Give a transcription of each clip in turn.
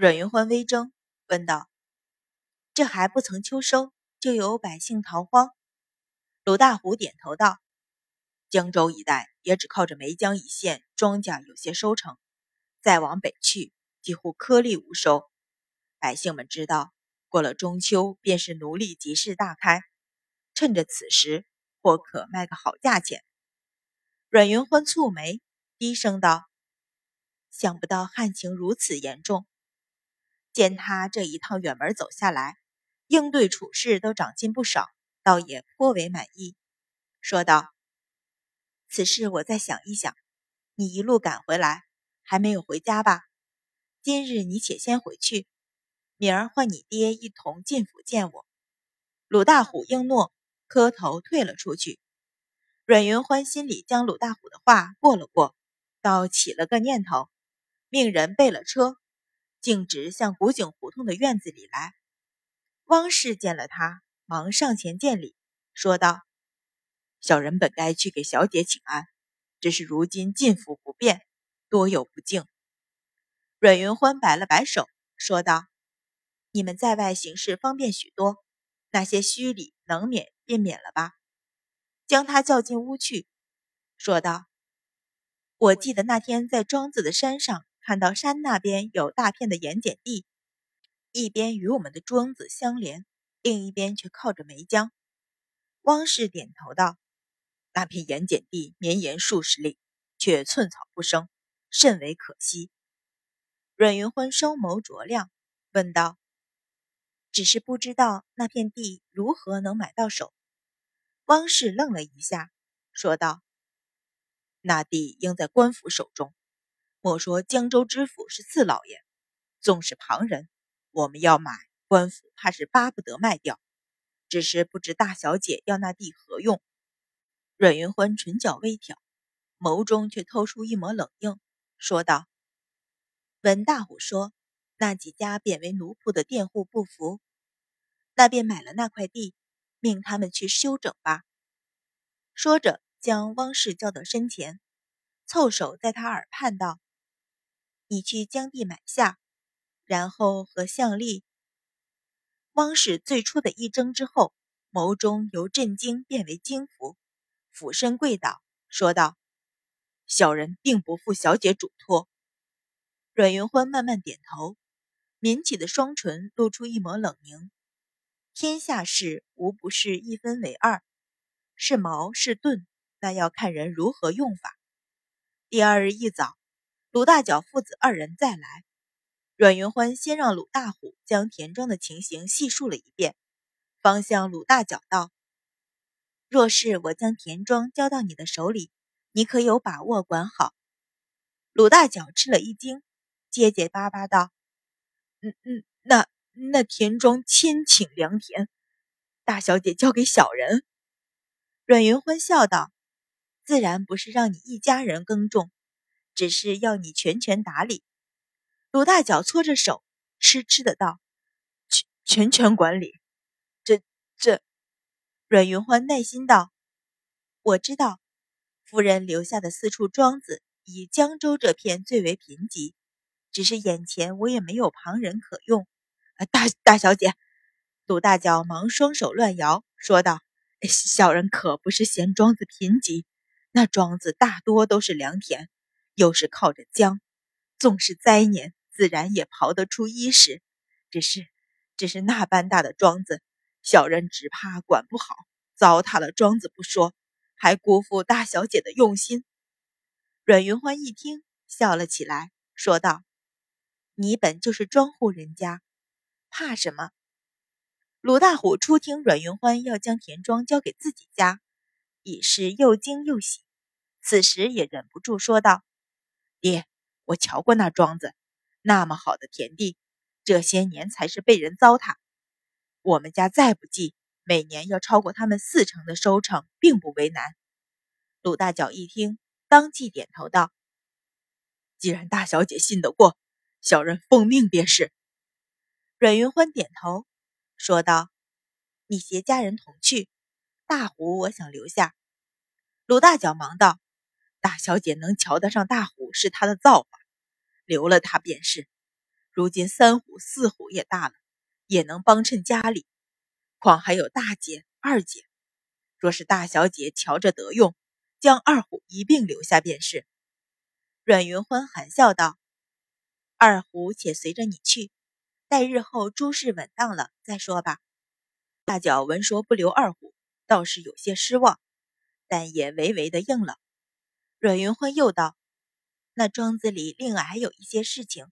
阮云欢微怔，问道：“这还不曾秋收，就有百姓逃荒？”鲁大虎点头道：“江州一带也只靠着梅江一线庄稼有些收成，再往北去，几乎颗粒无收。百姓们知道，过了中秋便是奴隶集市大开，趁着此时，或可卖个好价钱。”阮云欢蹙眉，低声道：“想不到旱情如此严重。”见他这一趟远门走下来，应对处事都长进不少，倒也颇为满意，说道：“此事我再想一想。你一路赶回来，还没有回家吧？今日你且先回去，明儿唤你爹一同进府见我。”鲁大虎应诺，磕头退了出去。阮云欢心里将鲁大虎的话过了过，倒起了个念头，命人备了车。径直向古井胡同的院子里来。汪氏见了他，忙上前见礼，说道：“小人本该去给小姐请安，只是如今进府不便，多有不敬。”阮云欢摆了摆手，说道：“你们在外行事方便许多，那些虚礼能免便免了吧。”将他叫进屋去，说道：“我记得那天在庄子的山上。”看到山那边有大片的盐碱地，一边与我们的庄子相连，另一边却靠着梅江。汪氏点头道：“那片盐碱地绵延数十里，却寸草不生，甚为可惜。”阮云欢双眸灼亮，问道：“只是不知道那片地如何能买到手？”汪氏愣了一下，说道：“那地应在官府手中。”莫说江州知府是四老爷，纵是旁人，我们要买，官府怕是巴不得卖掉。只是不知大小姐要那地何用？阮云欢唇角微挑，眸中却透出一抹冷硬，说道：“闻大虎说，那几家贬为奴仆的佃户不服，那便买了那块地，命他们去修整吧。”说着，将汪氏叫到身前，凑手在他耳畔道。你去将地买下，然后和向丽。汪氏最初的一怔之后，眸中由震惊变为惊服，俯身跪倒，说道：“小人定不负小姐嘱托。”阮云欢慢慢点头，抿起的双唇露出一抹冷凝。天下事无不是一分为二，是矛是盾，那要看人如何用法。第二日一早。鲁大脚父子二人再来，阮云欢先让鲁大虎将田庄的情形细述了一遍，方向鲁大脚道：“若是我将田庄交到你的手里，你可有把握管好？”鲁大脚吃了一惊，结结巴巴道：“嗯嗯，那那田庄千顷良田，大小姐交给小人。”阮云欢笑道：“自然不是让你一家人耕种。”只是要你全权打理。鲁大脚搓着手，痴痴的道：“全全权管理，这这。”阮云欢耐心道：“我知道，夫人留下的四处庄子，以江州这片最为贫瘠。只是眼前我也没有旁人可用。”大大小姐，鲁大脚忙双手乱摇，说道：“小人可不是嫌庄子贫瘠，那庄子大多都是良田。”又是靠着江，纵是灾年，自然也刨得出衣食。只是，只是那般大的庄子，小人只怕管不好，糟蹋了庄子不说，还辜负大小姐的用心。阮云欢一听，笑了起来，说道：“你本就是庄户人家，怕什么？”鲁大虎初听阮云欢要将田庄交给自己家，已是又惊又喜，此时也忍不住说道。爹，我瞧过那庄子，那么好的田地，这些年才是被人糟蹋。我们家再不济，每年要超过他们四成的收成，并不为难。鲁大脚一听，当即点头道：“既然大小姐信得过，小人奉命便是。”阮云欢点头，说道：“你携家人同去，大虎我想留下。”鲁大脚忙道。大小姐能瞧得上大虎是她的造化，留了他便是。如今三虎四虎也大了，也能帮衬家里，况还有大姐、二姐。若是大小姐瞧着得用，将二虎一并留下便是。阮云欢含笑道：“二虎且随着你去，待日后诸事稳当了再说吧。”大脚闻说不留二虎，倒是有些失望，但也唯唯的应了。阮云欢又道：“那庄子里另外还有一些事情，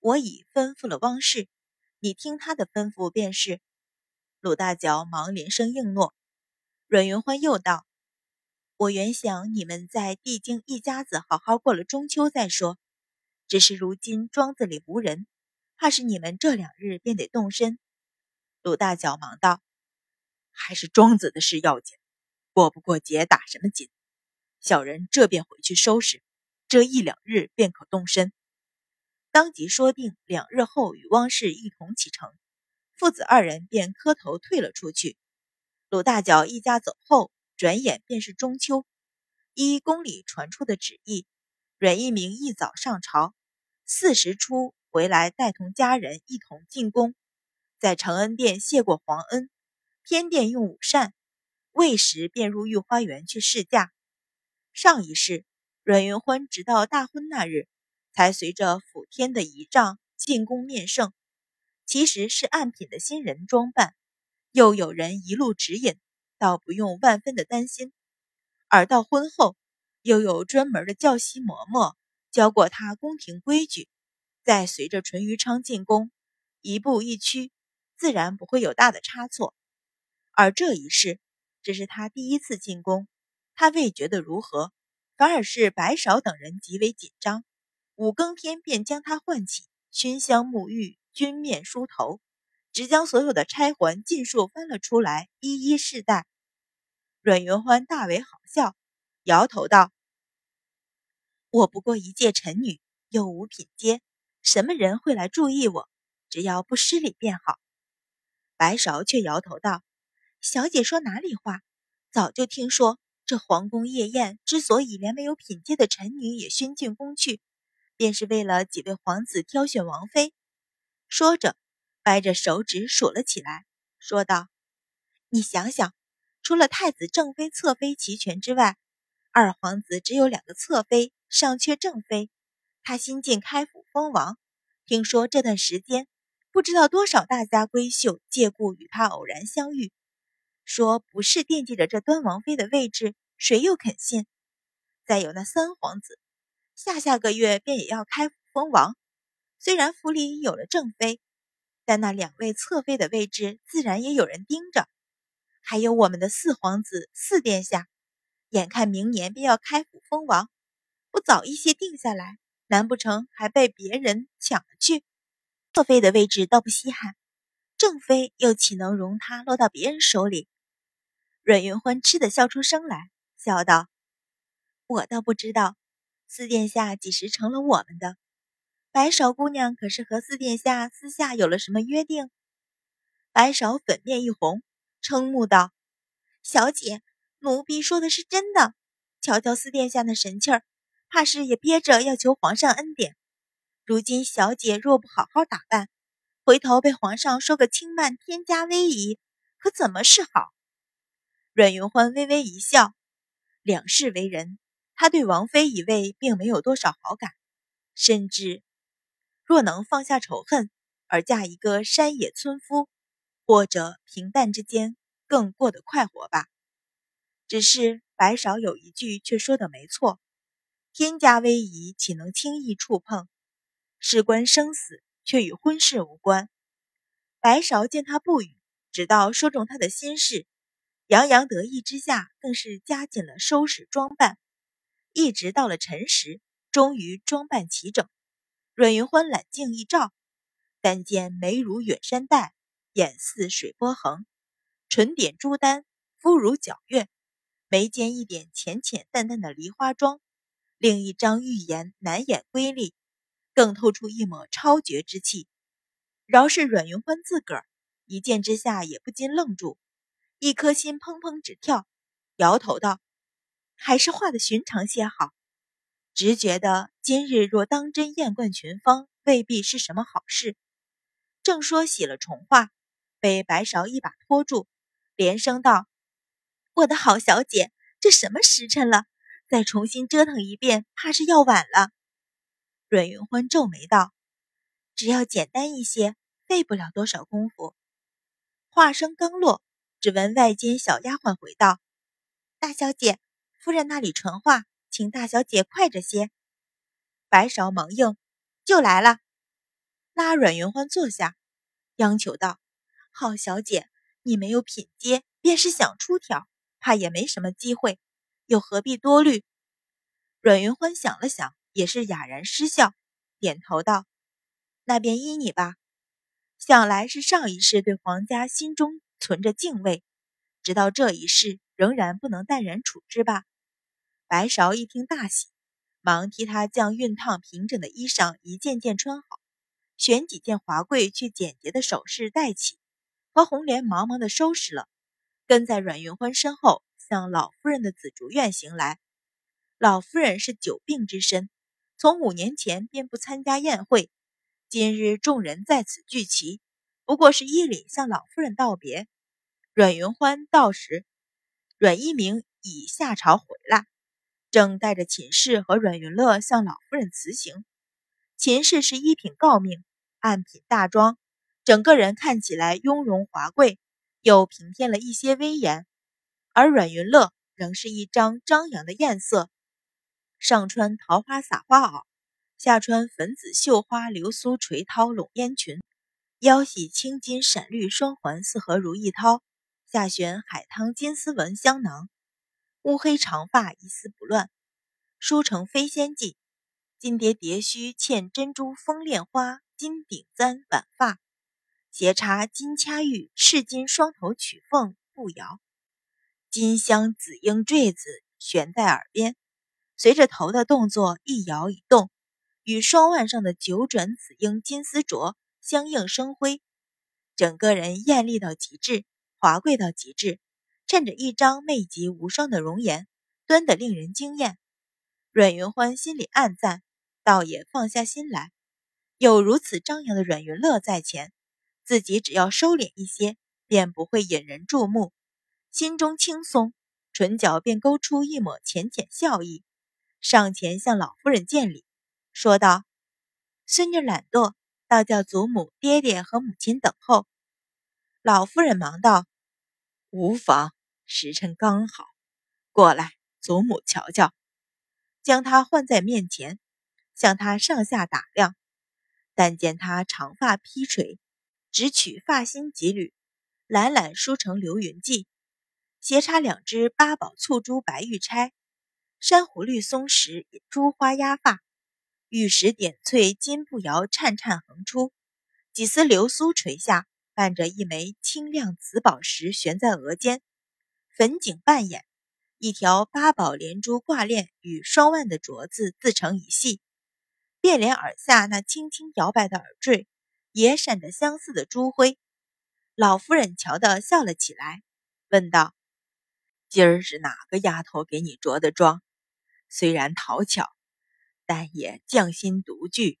我已吩咐了汪氏，你听他的吩咐便是。”鲁大脚忙连声应诺。阮云欢又道：“我原想你们在地京一家子好好过了中秋再说，只是如今庄子里无人，怕是你们这两日便得动身。”鲁大脚忙道：“还是庄子的事要紧，过不过节打什么紧？小人这便回去收拾，这一两日便可动身。”当即说定两日后与汪氏一同启程，父子二人便磕头退了出去。鲁大脚一家走后，转眼便是中秋。依宫里传出的旨意，阮一鸣一早上朝，巳时初回来，带同家人一同进宫，在承恩殿谢过皇恩，偏殿用午膳，未时便入御花园去试驾。上一世，阮云欢直到大婚那日，才随着辅天的仪仗进宫面圣，其实是暗品的新人装扮。又有人一路指引，倒不用万分的担心。而到婚后，又有专门的教习嬷嬷教过他宫廷规矩，再随着淳于昌进宫，一步一趋，自然不会有大的差错。而这一世，只是他第一次进宫，他未觉得如何，反而是白芍等人极为紧张。五更天便将他唤起，熏香沐浴，君面梳头。只将所有的钗环尽数翻了出来，一一试戴。阮云欢大为好笑，摇头道：“我不过一介臣女，又无品阶，什么人会来注意我？只要不失礼便好。”白芍却摇头道：“小姐说哪里话？早就听说这皇宫夜宴之所以连没有品阶的臣女也熏进宫去，便是为了几位皇子挑选王妃。”说着。掰着手指数了起来，说道：“你想想，除了太子正妃、侧妃齐全之外，二皇子只有两个侧妃，尚缺正妃。他新晋开府封王，听说这段时间不知道多少大家闺秀借故与他偶然相遇，说不是惦记着这端王妃的位置，谁又肯信？再有那三皇子，下下个月便也要开府封王，虽然府里有了正妃。”但那两位侧妃的位置，自然也有人盯着。还有我们的四皇子四殿下，眼看明年便要开府封王，不早一些定下来，难不成还被别人抢了去？侧妃的位置倒不稀罕，正妃又岂能容他落到别人手里？阮云欢吃的笑出声来，笑道：“我倒不知道，四殿下几时成了我们的。”白芍姑娘可是和四殿下私下有了什么约定？白芍粉面一红，瞠目道：“小姐，奴婢说的是真的。瞧瞧四殿下那神气儿，怕是也憋着要求皇上恩典。如今小姐若不好好打扮，回头被皇上说个轻慢，添加威仪，可怎么是好？”阮云欢微微一笑，两世为人，他对王妃一位并没有多少好感，甚至。若能放下仇恨，而嫁一个山野村夫，或者平淡之间更过得快活吧。只是白芍有一句却说的没错：天家威仪岂能轻易触碰？事关生死，却与婚事无关。白芍见他不语，直到说中他的心事，洋洋得意之下，更是加紧了收拾装扮，一直到了辰时，终于装扮齐整。阮云欢揽镜一照，但见眉如远山黛，眼似水波横，唇点朱丹，肤如皎月，眉间一点浅浅淡淡的梨花妆，另一张玉颜难掩瑰丽，更透出一抹超绝之气。饶是阮云欢自个儿一见之下，也不禁愣住，一颗心砰砰直跳，摇头道：“还是画的寻常些好。”直觉得今日若当真艳冠群芳，未必是什么好事。正说洗了重画，被白芍一把拖住，连声道：“我的好小姐，这什么时辰了？再重新折腾一遍，怕是要晚了。”阮云欢皱眉道：“只要简单一些，费不了多少功夫。”话声刚落，只闻外间小丫鬟回道：“大小姐，夫人那里传话，请大小姐快着些。”白芍忙应：“就来了。”拉阮云欢坐下，央求道：“好小姐，你没有品阶，便是想出挑，怕也没什么机会，又何必多虑？”阮云欢想了想，也是哑然失笑，点头道：“那便依你吧。想来是上一世对皇家心中存着敬畏，直到这一世仍然不能淡然处之吧。”白芍一听大喜，忙替他将熨烫平整的衣裳一件件穿好。选几件华贵却简洁的首饰戴起，和红莲忙忙的收拾了，跟在阮云欢身后向老夫人的紫竹院行来。老夫人是久病之身，从五年前便不参加宴会，今日众人在此聚齐，不过是依礼向老夫人道别。阮云欢到时，阮一鸣已下朝回来，正带着秦氏和阮云乐向老夫人辞行。秦氏是一品诰命，暗品大庄，整个人看起来雍容华贵，又平添了一些威严。而阮云乐仍是一张张扬的艳色，上穿桃花撒花袄，下穿粉紫绣花流苏垂绦拢烟裙，腰系青金闪绿双环四合如意绦，下悬海棠金丝纹香囊，乌黑长发一丝不乱，梳成飞仙髻。金蝶蝶须嵌珍珠风恋花，金顶簪挽发，斜插金掐玉赤金双头曲凤步摇，金镶紫英坠子悬在耳边，随着头的动作一摇一动，与双腕上的九转紫英金丝镯相映生辉，整个人艳丽到极致，华贵到极致，衬着一张媚极无双的容颜，端得令人惊艳。阮云欢心里暗赞。倒也放下心来，有如此张扬的阮云乐在前，自己只要收敛一些，便不会引人注目。心中轻松，唇角便勾出一抹浅浅笑意，上前向老夫人见礼，说道：“孙女懒惰，倒叫祖母、爹爹和母亲等候。”老夫人忙道：“无妨，时辰刚好，过来，祖母瞧瞧。”将她唤在面前。向他上下打量，但见他长发披垂，只取发心几缕，懒懒梳成流云髻，斜插两只八宝簇珠白玉钗，珊瑚绿松石珠花压发，玉石点翠金步摇颤颤横出，几丝流苏垂下，伴着一枚清亮紫宝石悬在额间，粉颈半掩，一条八宝连珠挂链与双腕的镯子自成一系。便连耳下那轻轻摇摆的耳坠，也闪着相似的珠辉。老夫人瞧得笑了起来，问道：“今儿是哪个丫头给你着的妆？虽然讨巧，但也匠心独具，